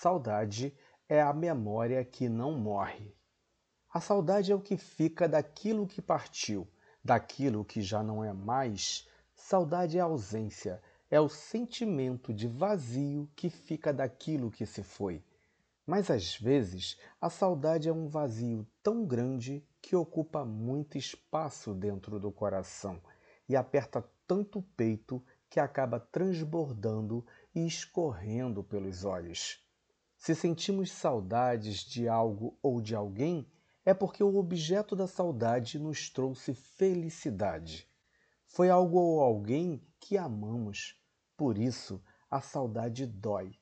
Saudade é a memória que não morre. A saudade é o que fica daquilo que partiu, daquilo que já não é mais. Saudade é ausência, é o sentimento de vazio que fica daquilo que se foi. Mas às vezes a saudade é um vazio tão grande que ocupa muito espaço dentro do coração e aperta tanto o peito que acaba transbordando e escorrendo pelos olhos. Se sentimos saudades de algo ou de alguém, é porque o objeto da saudade nos trouxe felicidade. Foi algo ou alguém que amamos. Por isso, a saudade dói.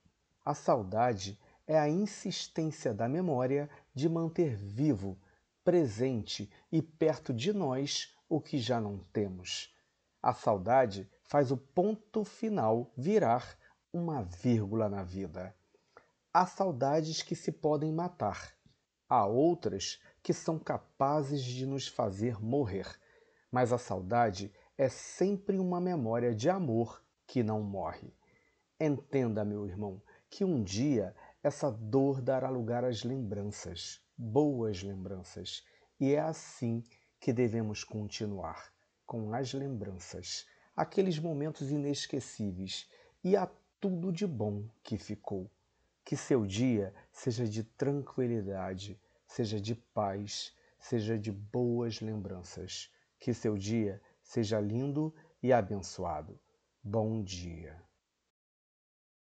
A saudade é a insistência da memória de manter vivo, presente e perto de nós o que já não temos. A saudade faz o ponto final virar uma vírgula na vida. Há saudades que se podem matar, há outras que são capazes de nos fazer morrer, mas a saudade é sempre uma memória de amor que não morre. Entenda, meu irmão, que um dia essa dor dará lugar às lembranças, boas lembranças, e é assim que devemos continuar, com as lembranças, aqueles momentos inesquecíveis e a tudo de bom que ficou. Que seu dia seja de tranquilidade, seja de paz, seja de boas lembranças. Que seu dia seja lindo e abençoado. Bom dia.